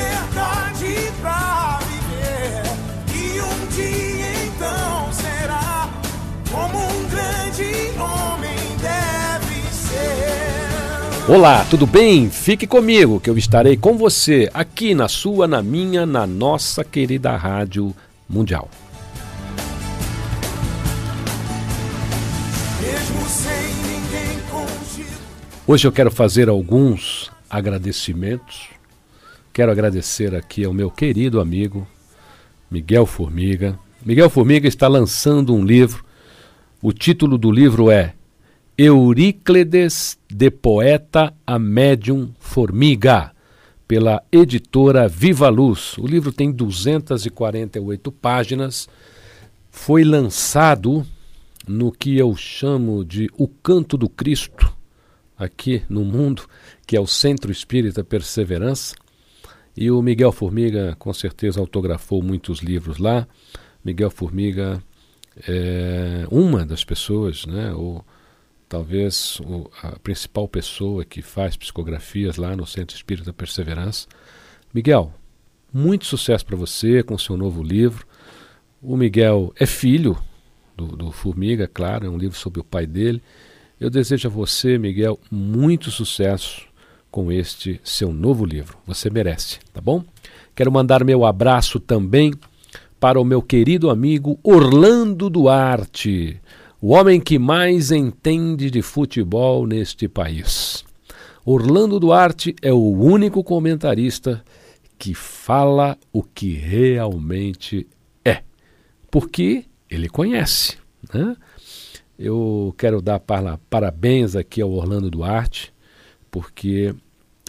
liberdade pra viver. E um dia então será como um grande homem deve ser. Olá, tudo bem? Fique comigo que eu estarei com você aqui na sua, na minha, na nossa querida Rádio Mundial. Hoje eu quero fazer alguns agradecimentos. Quero agradecer aqui ao meu querido amigo Miguel Formiga. Miguel Formiga está lançando um livro. O título do livro é Euríclides de Poeta a Médium Formiga, pela editora Viva Luz. O livro tem 248 páginas. Foi lançado no que eu chamo de O Canto do Cristo, aqui no mundo, que é o Centro Espírita Perseverança. E o Miguel Formiga, com certeza, autografou muitos livros lá. Miguel Formiga é uma das pessoas, né, ou talvez o, a principal pessoa que faz psicografias lá no Centro Espírita Perseverança. Miguel, muito sucesso para você com seu novo livro. O Miguel é filho do, do Formiga, claro, é um livro sobre o pai dele. Eu desejo a você, Miguel, muito sucesso com este seu novo livro. Você merece, tá bom? Quero mandar meu abraço também para o meu querido amigo Orlando Duarte, o homem que mais entende de futebol neste país. Orlando Duarte é o único comentarista que fala o que realmente é, porque ele conhece. Né? Eu quero dar para, parabéns aqui ao Orlando Duarte, porque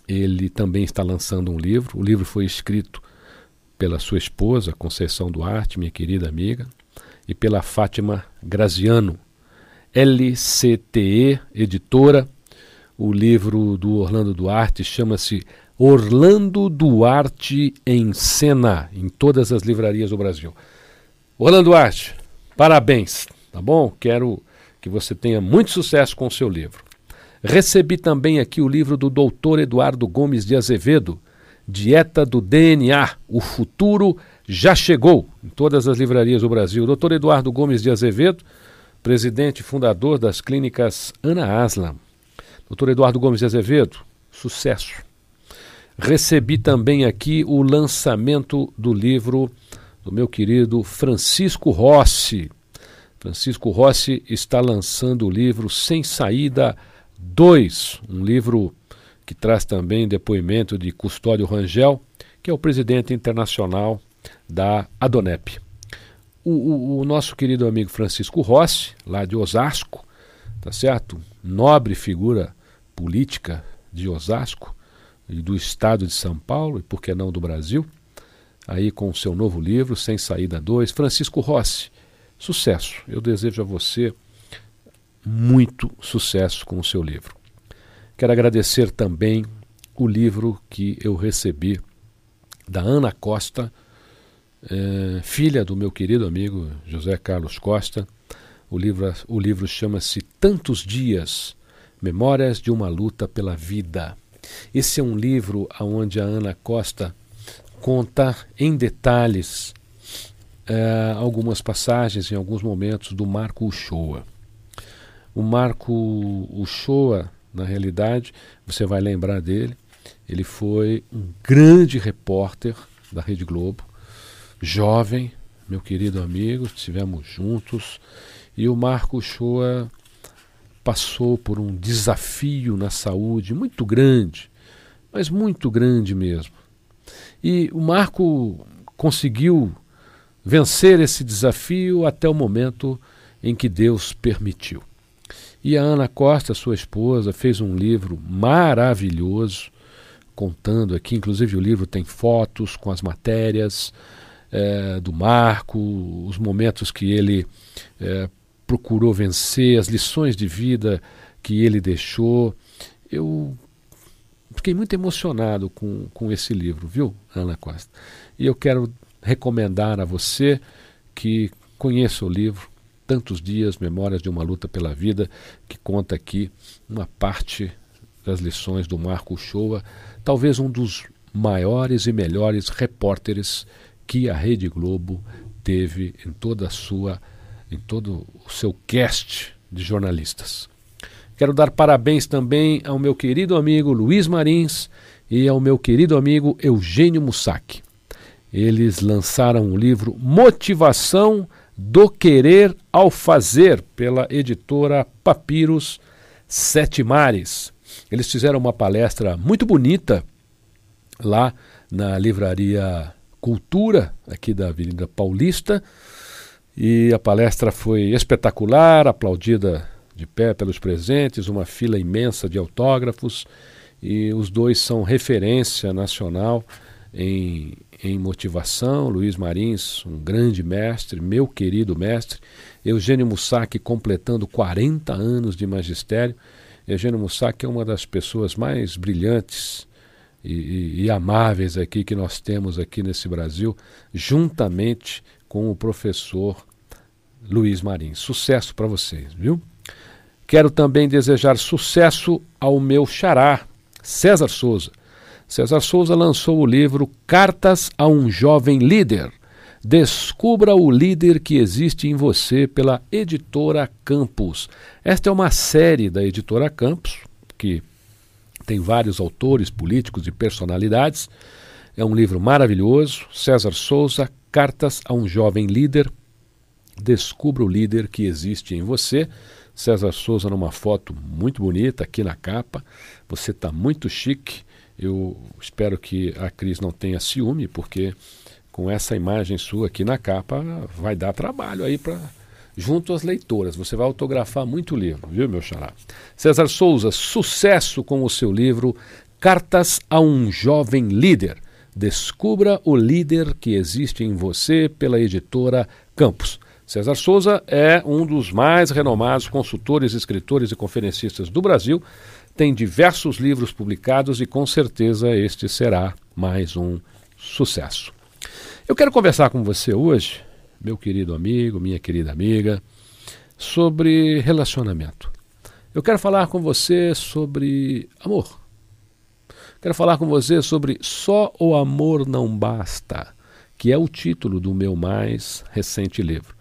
ele também está lançando um livro. O livro foi escrito pela sua esposa, Conceição Duarte, minha querida amiga, e pela Fátima Graziano, LCTE, editora. O livro do Orlando Duarte chama-se Orlando Duarte em Cena, em todas as livrarias do Brasil. Orlando Duarte, parabéns, tá bom? Quero que você tenha muito sucesso com o seu livro. Recebi também aqui o livro do doutor Eduardo Gomes de Azevedo, Dieta do DNA, o futuro já chegou, em todas as livrarias do Brasil. Doutor Eduardo Gomes de Azevedo, presidente e fundador das clínicas Ana Aslam. Doutor Eduardo Gomes de Azevedo, sucesso. Recebi também aqui o lançamento do livro do meu querido Francisco Rossi. Francisco Rossi está lançando o livro Sem Saída 2, um livro que traz também depoimento de Custódio Rangel, que é o presidente internacional da Adonep. O, o, o, nosso querido amigo Francisco Rossi, lá de Osasco, tá certo? Nobre figura política de Osasco e do estado de São Paulo, e por que não do Brasil, aí com o seu novo livro, Sem Saída 2. Francisco Rossi, sucesso. Eu desejo a você muito sucesso com o seu livro. Quero agradecer também o livro que eu recebi da Ana Costa, é, filha do meu querido amigo José Carlos Costa. O livro, o livro chama-se Tantos Dias Memórias de uma Luta pela Vida. Esse é um livro onde a Ana Costa conta em detalhes é, algumas passagens, em alguns momentos, do Marco Uchoa. O Marco Uchoa Na realidade, você vai lembrar dele. Ele foi um grande repórter da Rede Globo, jovem, meu querido amigo, estivemos juntos. E o Marco Shoa passou por um desafio na saúde muito grande, mas muito grande mesmo. E o Marco conseguiu vencer esse desafio até o momento em que Deus permitiu. E a Ana Costa, sua esposa, fez um livro maravilhoso, contando aqui, inclusive o livro tem fotos com as matérias é, do Marco, os momentos que ele é, procurou vencer, as lições de vida que ele deixou. Eu fiquei muito emocionado com, com esse livro, viu, Ana Costa? E eu quero recomendar a você que conheça o livro Tantos Dias, Memórias de uma Luta pela Vida, que conta aqui uma parte das lições do Marco Shoa, talvez um dos maiores e melhores repórteres que a Rede Globo teve em toda a sua em todo o seu cast de jornalistas. Quero dar parabéns também ao meu querido amigo Luiz Marins e ao meu querido amigo Eugênio Mussac. Eles lançaram o livro Motivação do Querer ao Fazer, pela editora Papiros Sete Mares. Eles fizeram uma palestra muito bonita lá na livraria Cultura, aqui da Avenida Paulista, e a palestra foi espetacular, aplaudida de pé pelos presentes, uma fila imensa de autógrafos, e os dois são referência nacional em, em motivação. Luiz Marins, um grande mestre, meu querido mestre. Eugênio Mussac completando 40 anos de magistério. Eugênio Mussac é uma das pessoas mais brilhantes e, e, e amáveis aqui que nós temos aqui nesse Brasil, juntamente com o professor Luiz Marins. Sucesso para vocês, viu? Quero também desejar sucesso ao meu xará, César Souza. César Souza lançou o livro Cartas a um Jovem Líder. Descubra o líder que existe em você pela editora Campos. Esta é uma série da editora Campos, que tem vários autores políticos e personalidades. É um livro maravilhoso. César Souza, Cartas a um Jovem Líder. Descubra o líder que existe em você. César Souza numa foto muito bonita aqui na capa. Você está muito chique. Eu espero que a Cris não tenha ciúme, porque com essa imagem sua aqui na capa vai dar trabalho aí para junto às leitoras. Você vai autografar muito livro, viu, meu xará? César Souza, sucesso com o seu livro Cartas a um Jovem Líder. Descubra o líder que existe em você pela editora Campos. César Souza é um dos mais renomados consultores, escritores e conferencistas do Brasil tem diversos livros publicados e com certeza este será mais um sucesso. Eu quero conversar com você hoje, meu querido amigo, minha querida amiga, sobre relacionamento. Eu quero falar com você sobre amor. Quero falar com você sobre Só o Amor Não Basta, que é o título do meu mais recente livro,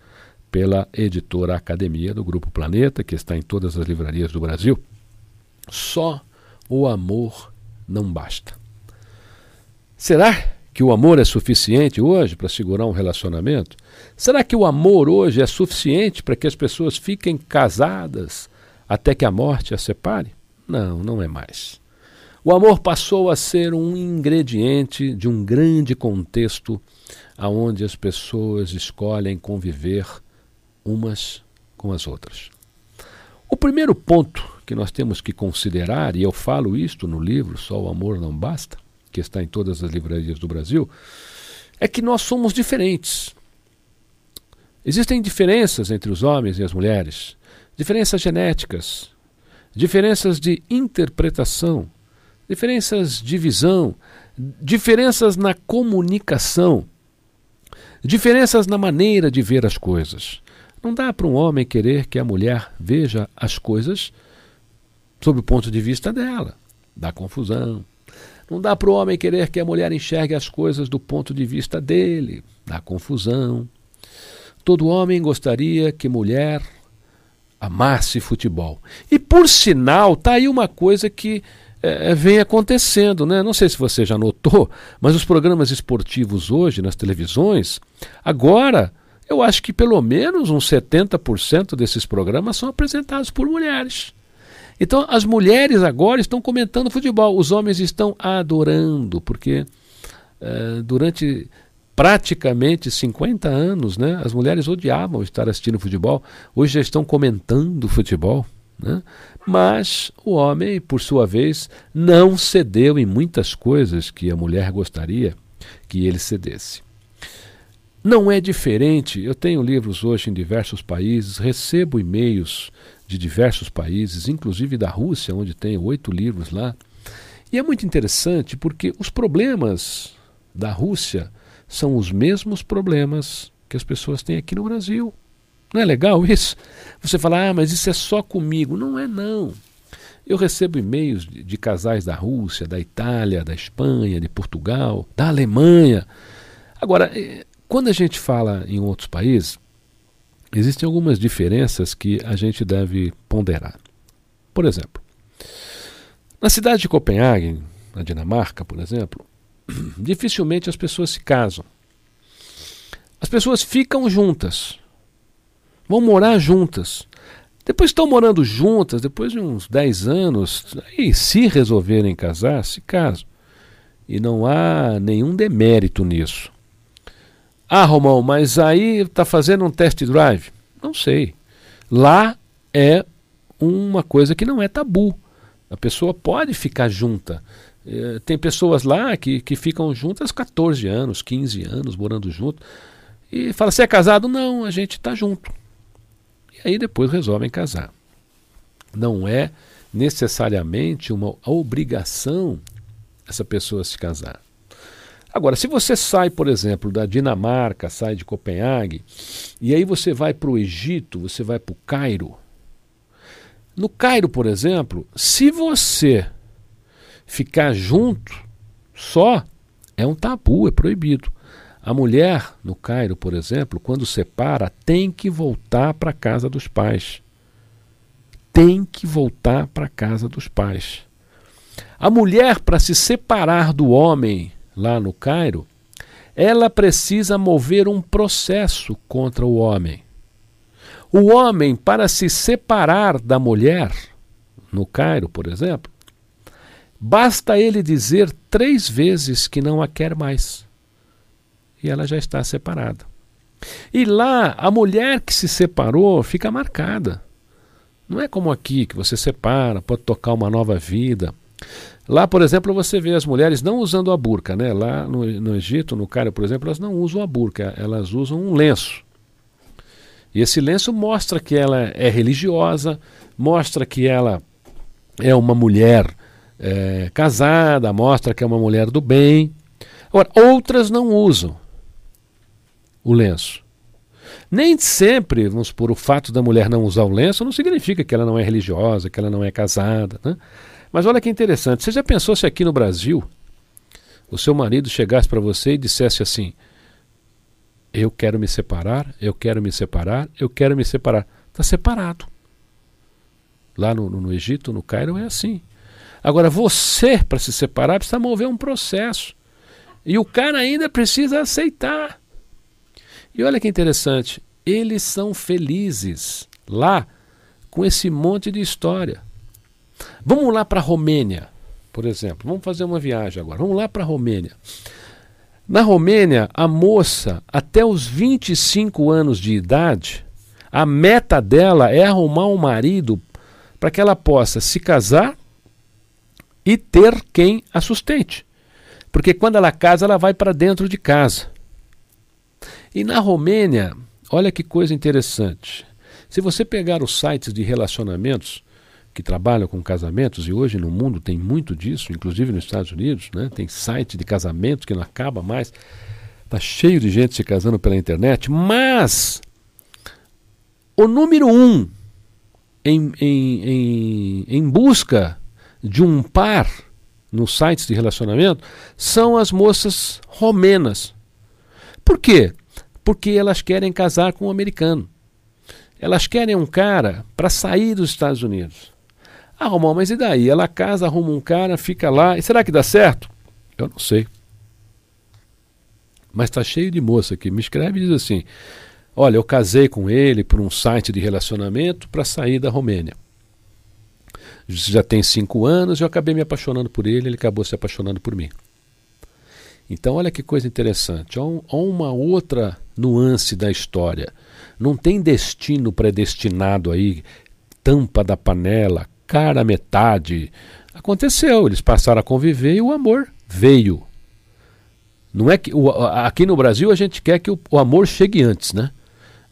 pela editora Academia do Grupo Planeta, que está em todas as livrarias do Brasil. Só o amor não basta. Será que o amor é suficiente hoje para segurar um relacionamento? Será que o amor hoje é suficiente para que as pessoas fiquem casadas até que a morte as separe? Não, não é mais. O amor passou a ser um ingrediente de um grande contexto aonde as pessoas escolhem conviver umas com as outras. O primeiro ponto que nós temos que considerar, e eu falo isto no livro Só o Amor Não Basta, que está em todas as livrarias do Brasil, é que nós somos diferentes. Existem diferenças entre os homens e as mulheres, diferenças genéticas, diferenças de interpretação, diferenças de visão, diferenças na comunicação, diferenças na maneira de ver as coisas. Não dá para um homem querer que a mulher veja as coisas sob o ponto de vista dela. Dá confusão. Não dá para o homem querer que a mulher enxergue as coisas do ponto de vista dele. Dá confusão. Todo homem gostaria que mulher amasse futebol. E por sinal, tá aí uma coisa que é, vem acontecendo, né? Não sei se você já notou, mas os programas esportivos hoje nas televisões, agora eu acho que pelo menos uns 70% desses programas são apresentados por mulheres. Então as mulheres agora estão comentando futebol, os homens estão adorando, porque uh, durante praticamente 50 anos, né, as mulheres odiavam estar assistindo futebol, hoje já estão comentando futebol. Né? Mas o homem, por sua vez, não cedeu em muitas coisas que a mulher gostaria que ele cedesse. Não é diferente. Eu tenho livros hoje em diversos países, recebo e-mails de diversos países, inclusive da Rússia, onde tenho oito livros lá. E é muito interessante porque os problemas da Rússia são os mesmos problemas que as pessoas têm aqui no Brasil. Não é legal isso? Você fala, ah, mas isso é só comigo. Não é, não. Eu recebo e-mails de, de casais da Rússia, da Itália, da Espanha, de Portugal, da Alemanha. Agora, eh, quando a gente fala em outros países, existem algumas diferenças que a gente deve ponderar. Por exemplo, na cidade de Copenhague, na Dinamarca, por exemplo, dificilmente as pessoas se casam. As pessoas ficam juntas, vão morar juntas. Depois estão morando juntas, depois de uns 10 anos, e se resolverem casar, se casam. E não há nenhum demérito nisso. Ah, Romão, mas aí está fazendo um test drive? Não sei. Lá é uma coisa que não é tabu. A pessoa pode ficar junta. É, tem pessoas lá que, que ficam juntas 14 anos, 15 anos, morando junto. E fala, você é casado? Não, a gente está junto. E aí depois resolvem casar. Não é necessariamente uma obrigação essa pessoa se casar. Agora, se você sai, por exemplo, da Dinamarca, sai de Copenhague, e aí você vai para o Egito, você vai para o Cairo. No Cairo, por exemplo, se você ficar junto só, é um tabu, é proibido. A mulher no Cairo, por exemplo, quando separa, tem que voltar para a casa dos pais. Tem que voltar para a casa dos pais. A mulher, para se separar do homem lá no Cairo, ela precisa mover um processo contra o homem. O homem, para se separar da mulher, no Cairo, por exemplo, basta ele dizer três vezes que não a quer mais. E ela já está separada. E lá, a mulher que se separou fica marcada. Não é como aqui, que você separa, pode tocar uma nova vida. Lá, por exemplo, você vê as mulheres não usando a burca, né? Lá no, no Egito, no Cairo, por exemplo, elas não usam a burca, elas usam um lenço. E esse lenço mostra que ela é religiosa, mostra que ela é uma mulher é, casada, mostra que é uma mulher do bem. Agora, outras não usam o lenço. Nem sempre, vamos por o fato da mulher não usar o lenço não significa que ela não é religiosa, que ela não é casada. Né? Mas olha que interessante, você já pensou se aqui no Brasil o seu marido chegasse para você e dissesse assim: Eu quero me separar, eu quero me separar, eu quero me separar. Está separado. Lá no, no, no Egito, no Cairo, é assim. Agora, você, para se separar, precisa mover um processo. E o cara ainda precisa aceitar. E olha que interessante, eles são felizes lá com esse monte de história. Vamos lá para a Romênia, por exemplo. Vamos fazer uma viagem agora. Vamos lá para a Romênia. Na Romênia, a moça, até os 25 anos de idade, a meta dela é arrumar um marido para que ela possa se casar e ter quem a sustente. Porque quando ela casa, ela vai para dentro de casa. E na Romênia, olha que coisa interessante. Se você pegar os sites de relacionamentos, que trabalham com casamentos, e hoje no mundo tem muito disso, inclusive nos Estados Unidos, né? tem site de casamento que não acaba mais, está cheio de gente se casando pela internet, mas o número um em, em, em, em busca de um par nos sites de relacionamento são as moças romenas. Por quê? Porque elas querem casar com um americano. Elas querem um cara para sair dos Estados Unidos. Romão, mas e daí? Ela casa, arruma um cara, fica lá. E será que dá certo? Eu não sei. Mas está cheio de moça que me escreve e diz assim: Olha, eu casei com ele por um site de relacionamento para sair da Romênia. Já tem cinco anos, eu acabei me apaixonando por ele, ele acabou se apaixonando por mim. Então, olha que coisa interessante. Há uma outra nuance da história. Não tem destino predestinado aí, tampa da panela, cara metade. Aconteceu, eles passaram a conviver e o amor veio. Não é que o, aqui no Brasil a gente quer que o, o amor chegue antes, né?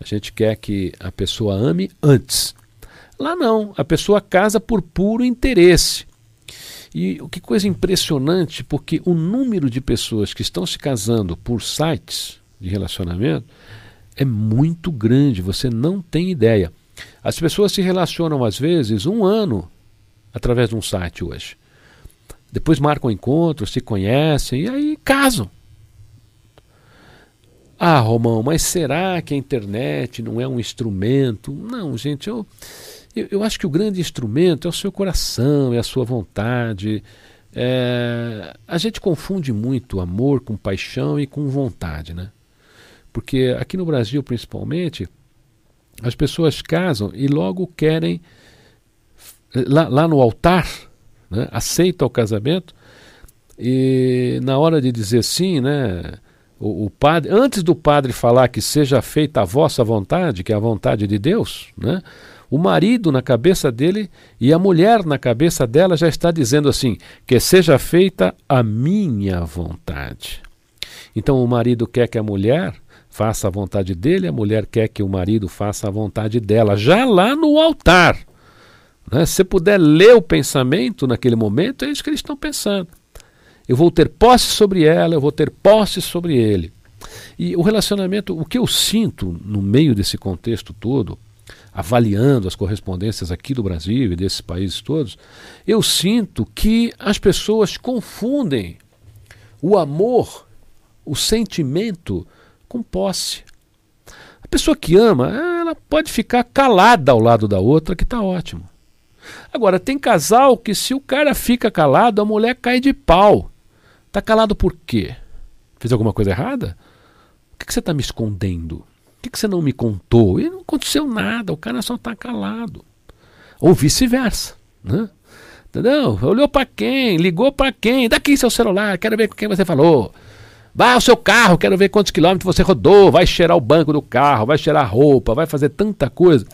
A gente quer que a pessoa ame antes. Lá não, a pessoa casa por puro interesse. E que coisa impressionante, porque o número de pessoas que estão se casando por sites de relacionamento é muito grande, você não tem ideia. As pessoas se relacionam às vezes um ano através de um site hoje. Depois marcam encontros, se conhecem e aí casam. Ah, Romão, mas será que a internet não é um instrumento? Não, gente, eu, eu, eu acho que o grande instrumento é o seu coração, é a sua vontade. É, a gente confunde muito amor com paixão e com vontade, né? Porque aqui no Brasil, principalmente, as pessoas casam e logo querem, lá, lá no altar, né, aceita o casamento, e na hora de dizer sim, né, o, o, padre, antes do padre falar que seja feita a vossa vontade, que é a vontade de Deus, né, o marido na cabeça dele e a mulher na cabeça dela já está dizendo assim: que seja feita a minha vontade. Então o marido quer que a mulher faça a vontade dele, a mulher quer que o marido faça a vontade dela, já lá no altar. Né? Se você puder ler o pensamento naquele momento, é isso que eles estão pensando. Eu vou ter posse sobre ela, eu vou ter posse sobre ele. E o relacionamento, o que eu sinto no meio desse contexto todo, avaliando as correspondências aqui do Brasil e desses países todos, eu sinto que as pessoas confundem o amor, o sentimento, com posse. A pessoa que ama, ela pode ficar calada ao lado da outra, que está ótimo. Agora, tem casal que se o cara fica calado, a mulher cai de pau. Está calado por quê? Fez alguma coisa errada? O que, que você está me escondendo? Por que, que você não me contou? E não aconteceu nada, o cara só está calado. Ou vice-versa. Né? Entendeu? Olhou para quem? Ligou para quem? Daqui seu celular, quero ver com quem você falou. Vai ao seu carro, quero ver quantos quilômetros você rodou. Vai cheirar o banco do carro, vai cheirar a roupa, vai fazer tanta coisa.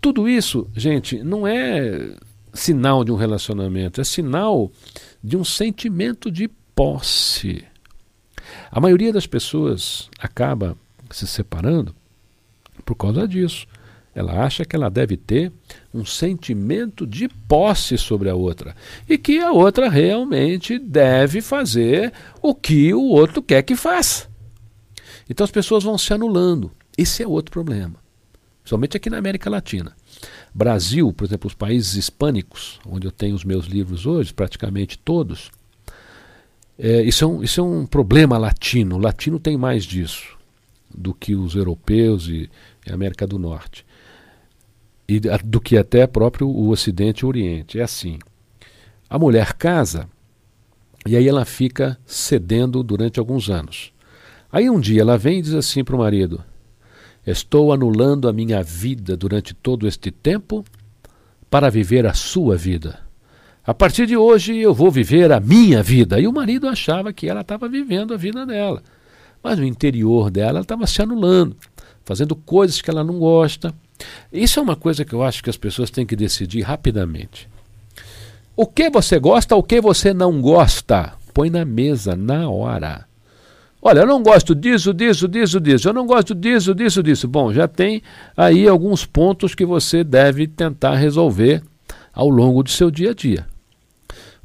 Tudo isso, gente, não é sinal de um relacionamento, é sinal de um sentimento de posse. A maioria das pessoas acaba se separando por causa disso. Ela acha que ela deve ter um sentimento de posse sobre a outra e que a outra realmente deve fazer o que o outro quer que faça. Então as pessoas vão se anulando. Esse é outro problema, somente aqui na América Latina. Brasil, por exemplo, os países hispânicos, onde eu tenho os meus livros hoje, praticamente todos, é, isso, é um, isso é um problema latino. O latino tem mais disso do que os europeus e, e a América do Norte. E do que até próprio o Ocidente e o Oriente. É assim. A mulher casa e aí ela fica cedendo durante alguns anos. Aí um dia ela vem e diz assim para o marido: Estou anulando a minha vida durante todo este tempo para viver a sua vida. A partir de hoje eu vou viver a minha vida. E o marido achava que ela estava vivendo a vida dela. Mas no interior dela ela estava se anulando, fazendo coisas que ela não gosta. Isso é uma coisa que eu acho que as pessoas têm que decidir rapidamente. O que você gosta, o que você não gosta, põe na mesa na hora. Olha, eu não gosto disso, disso, disso, disso. Eu não gosto disso, disso, disso. Bom, já tem aí alguns pontos que você deve tentar resolver ao longo do seu dia a dia.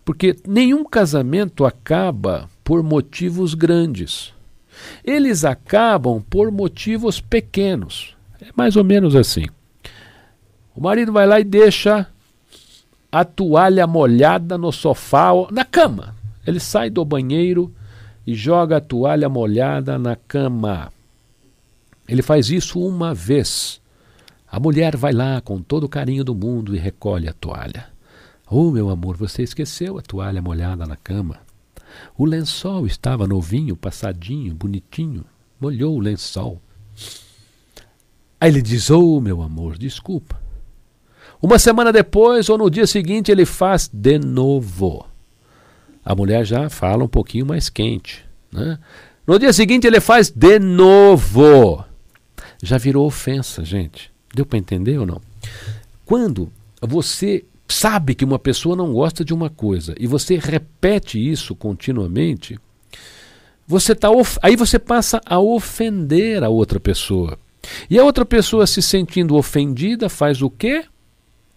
Porque nenhum casamento acaba por motivos grandes. Eles acabam por motivos pequenos. É mais ou menos assim. O marido vai lá e deixa a toalha molhada no sofá, na cama. Ele sai do banheiro e joga a toalha molhada na cama. Ele faz isso uma vez. A mulher vai lá com todo o carinho do mundo e recolhe a toalha. Oh, meu amor, você esqueceu a toalha molhada na cama. O lençol estava novinho, passadinho, bonitinho. Molhou o lençol. Aí ele diz: Oh, meu amor, desculpa. Uma semana depois ou no dia seguinte ele faz de novo. A mulher já fala um pouquinho mais quente. Né? No dia seguinte ele faz de novo. Já virou ofensa, gente. Deu para entender ou não? Quando você sabe que uma pessoa não gosta de uma coisa e você repete isso continuamente, você tá aí você passa a ofender a outra pessoa. E a outra pessoa se sentindo ofendida faz o quê?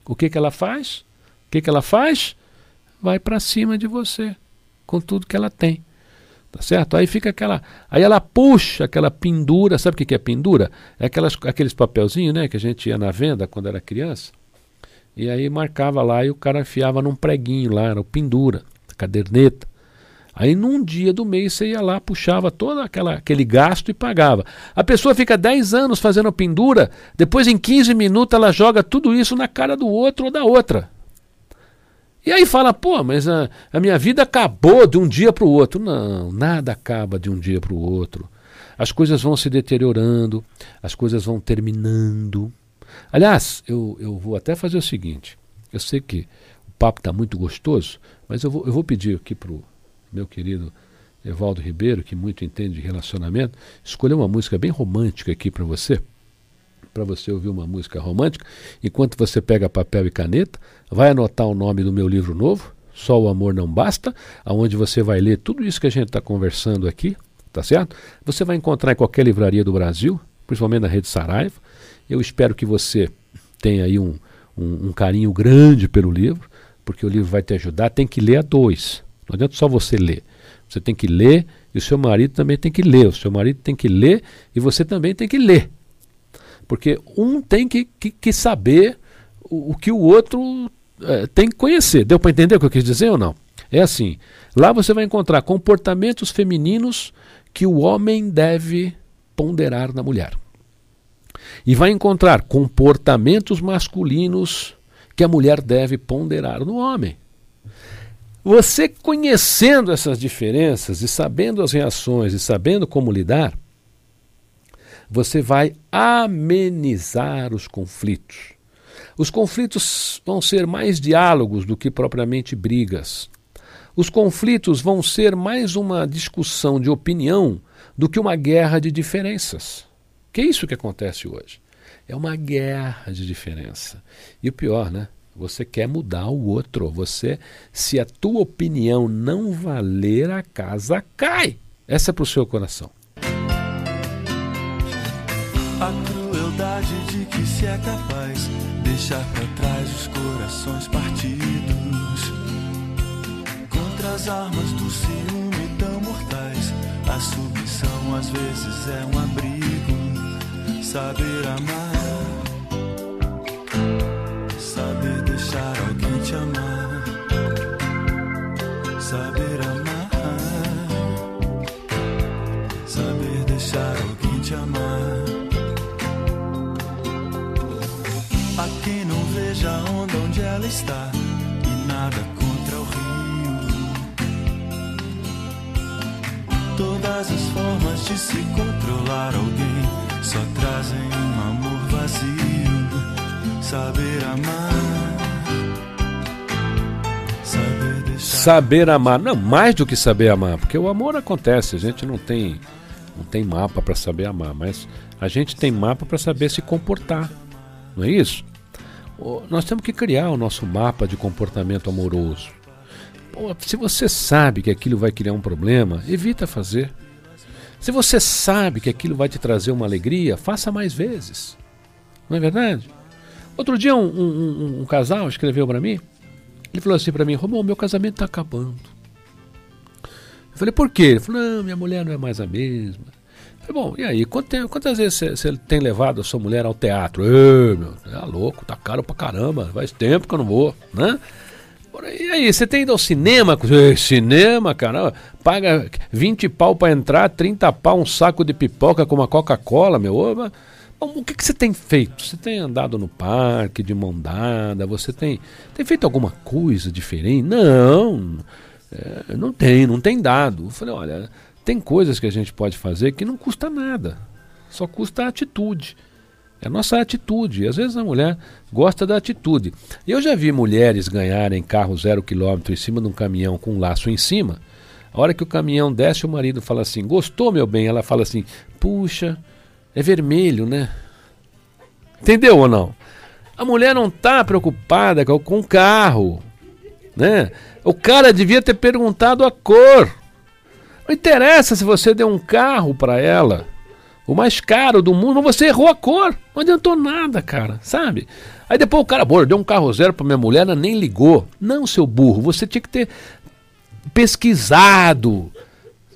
O que, que ela faz? O que, que ela faz? Vai para cima de você com tudo que ela tem. Tá certo? Aí fica aquela. Aí ela puxa aquela pendura. Sabe o que é pendura? É aquelas, aqueles papelzinhos né, que a gente ia na venda quando era criança. E aí marcava lá e o cara enfiava num preguinho lá, era o pendura, caderneta. Aí num dia do mês você ia lá, puxava todo aquela, aquele gasto e pagava. A pessoa fica 10 anos fazendo pendura, depois em 15 minutos ela joga tudo isso na cara do outro ou da outra. E aí fala, pô, mas a, a minha vida acabou de um dia para o outro. Não, nada acaba de um dia para o outro. As coisas vão se deteriorando, as coisas vão terminando. Aliás, eu, eu vou até fazer o seguinte: eu sei que o papo está muito gostoso, mas eu vou, eu vou pedir aqui para o meu querido Evaldo Ribeiro, que muito entende de relacionamento, escolher uma música bem romântica aqui para você, para você ouvir uma música romântica, enquanto você pega papel e caneta, vai anotar o nome do meu livro novo, Só o Amor Não Basta, aonde você vai ler tudo isso que a gente está conversando aqui, tá certo? Você vai encontrar em qualquer livraria do Brasil, principalmente na rede Saraiva. Eu espero que você tenha aí um, um, um carinho grande pelo livro, porque o livro vai te ajudar. Tem que ler a dois. Não adianta só você ler. Você tem que ler e o seu marido também tem que ler. O seu marido tem que ler e você também tem que ler. Porque um tem que, que, que saber o, o, que o outro é, tem que conhecer. Deu para entender o que eu quis dizer ou não? É assim: lá você vai encontrar comportamentos femininos que o homem deve ponderar na mulher. E vai encontrar comportamentos masculinos que a mulher deve ponderar no homem. Você conhecendo essas diferenças e sabendo as reações e sabendo como lidar, você vai amenizar os conflitos. Os conflitos vão ser mais diálogos do que propriamente brigas. Os conflitos vão ser mais uma discussão de opinião do que uma guerra de diferenças. Que é isso que acontece hoje? É uma guerra de diferença. E o pior, né? Você quer mudar o outro. Você, se a tua opinião não valer, a casa cai. Essa é para o seu coração. A crueldade de que se é capaz deixar para trás os corações partidos contra as armas do ciúme tão mortais. A submissão às vezes é um abrigo, saber amar Saber amar. Não, mais do que saber amar, porque o amor acontece, a gente não tem não tem mapa para saber amar, mas a gente tem mapa para saber se comportar. Não é isso? Nós temos que criar o nosso mapa de comportamento amoroso. Se você sabe que aquilo vai criar um problema, evita fazer. Se você sabe que aquilo vai te trazer uma alegria, faça mais vezes. Não é verdade? Outro dia um, um, um, um casal escreveu para mim ele falou assim para mim, Romão, meu casamento está acabando. Eu falei, por quê? Ele falou, não, minha mulher não é mais a mesma. Eu falei, bom, e aí, quantas vezes você tem levado a sua mulher ao teatro? Ê, meu, é louco, tá caro pra caramba, faz tempo que eu não vou, né? E aí, você tem ido ao cinema? Cinema, cara? paga 20 pau para entrar, 30 pau um saco de pipoca com uma Coca-Cola, meu. Bom, o que, que você tem feito? Você tem andado no parque de mão dada? Você tem, tem feito alguma coisa diferente? Não, é, não tem, não tem dado. Eu falei, olha, tem coisas que a gente pode fazer que não custa nada, só custa a atitude. É a nossa atitude. Às vezes a mulher gosta da atitude. Eu já vi mulheres ganharem carro zero quilômetro em cima de um caminhão com um laço em cima. A hora que o caminhão desce, o marido fala assim: Gostou, meu bem? Ela fala assim: Puxa, é vermelho, né? Entendeu ou não? A mulher não está preocupada com o carro. Né? O cara devia ter perguntado a cor. Não interessa se você deu um carro para ela o mais caro do mundo, mas você errou a cor. Não adiantou nada, cara, sabe? Aí depois o cara, pô, deu um carro zero pra minha mulher, ela nem ligou. Não, seu burro, você tinha que ter pesquisado.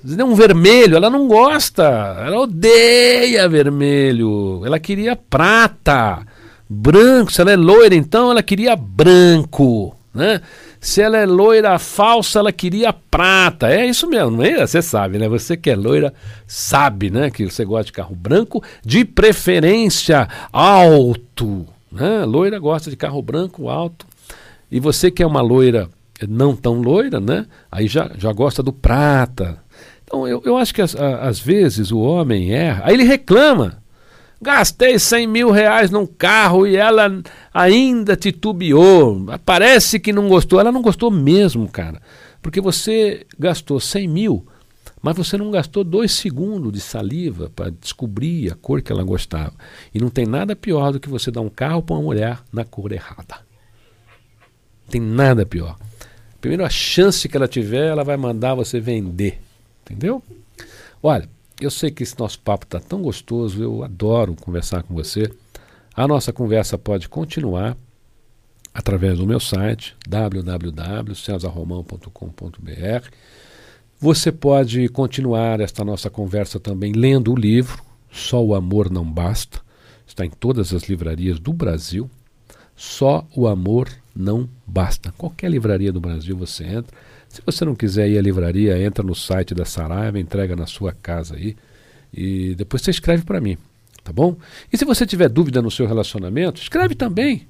Um vermelho, ela não gosta, ela odeia vermelho, ela queria prata, branco, se ela é loira então, ela queria branco, né? Se ela é loira falsa, ela queria prata. É isso mesmo, não é? Você sabe, né? Você que é loira sabe, né? Que você gosta de carro branco, de preferência alto. Né? Loira gosta de carro branco alto. E você que é uma loira não tão loira, né? Aí já, já gosta do prata. Então eu, eu acho que às vezes o homem erra. Aí ele reclama. Gastei 100 mil reais num carro e ela ainda titubeou. Parece que não gostou. Ela não gostou mesmo, cara. Porque você gastou 100 mil, mas você não gastou dois segundos de saliva para descobrir a cor que ela gostava. E não tem nada pior do que você dar um carro para uma mulher na cor errada. Não tem nada pior. Primeiro, a chance que ela tiver, ela vai mandar você vender. Entendeu? Olha, eu sei que esse nosso papo está tão gostoso, eu adoro conversar com você. A nossa conversa pode continuar através do meu site www.cesarromão.com.br. Você pode continuar esta nossa conversa também lendo o livro Só o Amor Não Basta. Está em todas as livrarias do Brasil. Só o Amor Não Basta. Qualquer livraria do Brasil você entra se você não quiser ir à livraria, entra no site da Saraiva, entrega na sua casa aí e depois você escreve para mim, tá bom? E se você tiver dúvida no seu relacionamento, escreve também.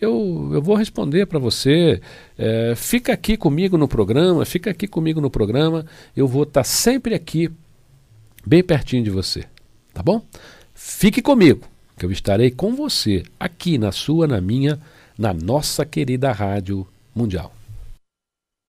Eu, eu vou responder para você. É, fica aqui comigo no programa, fica aqui comigo no programa. Eu vou estar tá sempre aqui, bem pertinho de você, tá bom? Fique comigo, que eu estarei com você aqui na sua, na minha, na nossa querida Rádio Mundial.